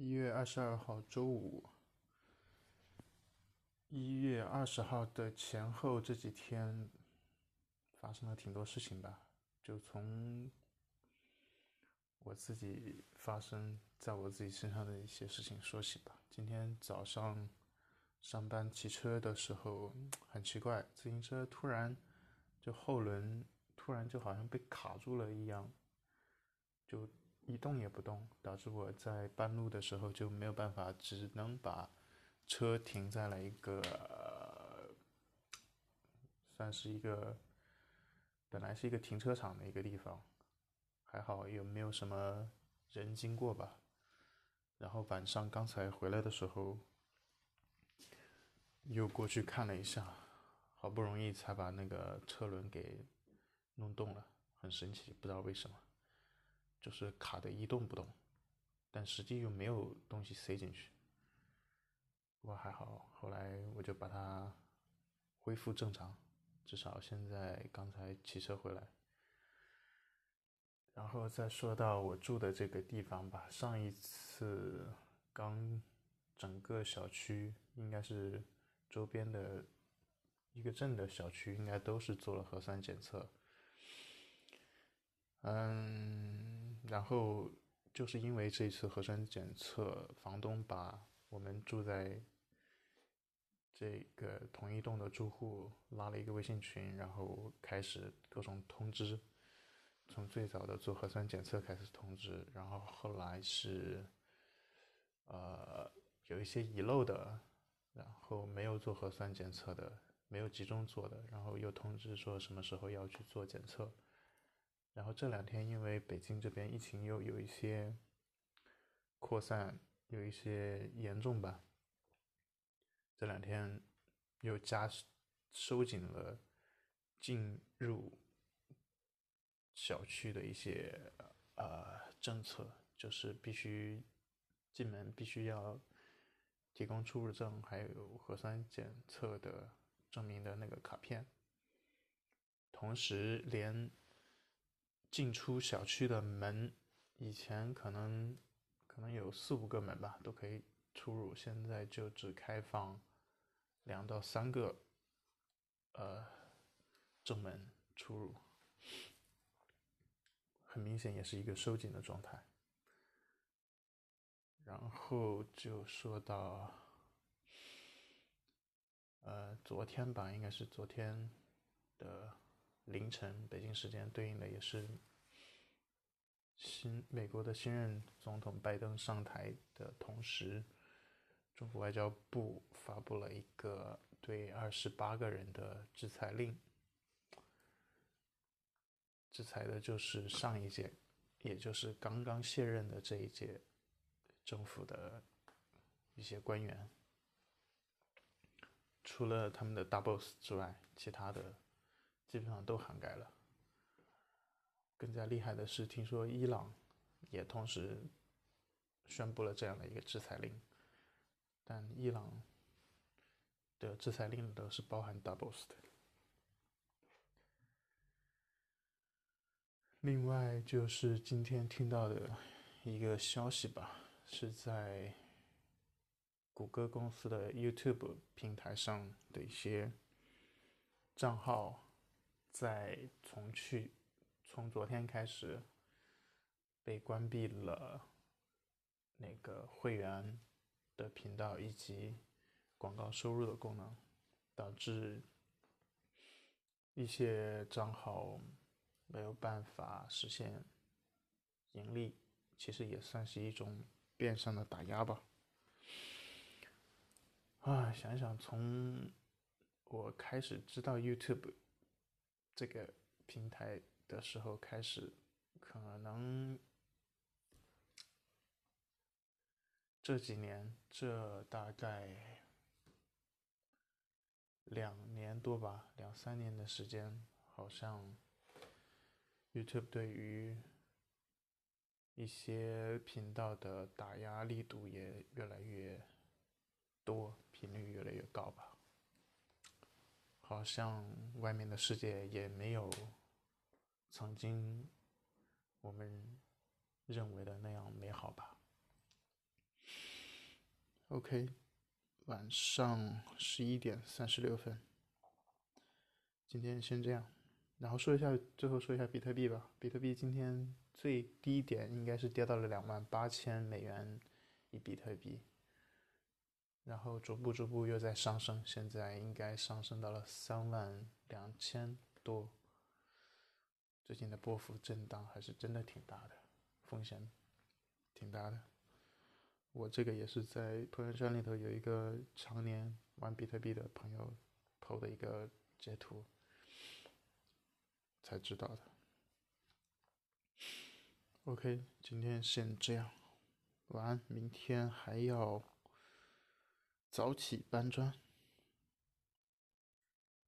一月二十二号周五，一月二十号的前后这几天发生了挺多事情吧，就从我自己发生在我自己身上的一些事情说起吧。今天早上上班骑车的时候，很奇怪，自行车突然就后轮突然就好像被卡住了一样，就。一动也不动，导致我在半路的时候就没有办法，只能把车停在了一个算是一个本来是一个停车场的一个地方，还好也没有什么人经过吧。然后晚上刚才回来的时候，又过去看了一下，好不容易才把那个车轮给弄动了，很神奇，不知道为什么。就是卡的一动不动，但实际又没有东西塞进去。不过还好，后来我就把它恢复正常，至少现在刚才骑车回来。然后再说到我住的这个地方吧，上一次刚整个小区应该是周边的一个镇的小区，应该都是做了核酸检测。嗯。然后就是因为这次核酸检测，房东把我们住在这个同一栋的住户拉了一个微信群，然后开始各种通知，从最早的做核酸检测开始通知，然后后来是呃有一些遗漏的，然后没有做核酸检测的，没有集中做的，然后又通知说什么时候要去做检测。然后这两天，因为北京这边疫情又有一些扩散，有一些严重吧。这两天又加收紧了进入小区的一些呃政策，就是必须进门必须要提供出入证，还有核酸检测的证明的那个卡片，同时连。进出小区的门，以前可能可能有四五个门吧，都可以出入。现在就只开放两到三个，呃，正门出入。很明显，也是一个收紧的状态。然后就说到，呃，昨天吧，应该是昨天的。凌晨，北京时间对应的也是新美国的新任总统拜登上台的同时，中国外交部发布了一个对二十八个人的制裁令，制裁的就是上一届，也就是刚刚卸任的这一届政府的一些官员，除了他们的大 boss 之外，其他的。基本上都涵盖了。更加厉害的是，听说伊朗也同时宣布了这样的一个制裁令，但伊朗的制裁令都是包含 doubles 的。另外就是今天听到的一个消息吧，是在谷歌公司的 YouTube 平台上的一些账号。在从去从昨天开始被关闭了那个会员的频道以及广告收入的功能，导致一些账号没有办法实现盈利，其实也算是一种变相的打压吧。啊，想想从我开始知道 YouTube。这个平台的时候开始，可能这几年，这大概两年多吧，两三年的时间，好像 YouTube 对于一些频道的打压力度也越来越多，频率越来越高吧。好像外面的世界也没有曾经我们认为的那样美好吧。OK，晚上十一点三十六分。今天先这样，然后说一下，最后说一下比特币吧。比特币今天最低点应该是跌到了两万八千美元一比特币，然后逐步逐步又在上升，现在应该上升到了三万两千多。最近的波幅震荡还是真的挺大的，风险挺大的。我这个也是在朋友圈里头有一个常年玩比特币的朋友投的一个截图，才知道的。OK，今天先这样，晚安。明天还要早起搬砖。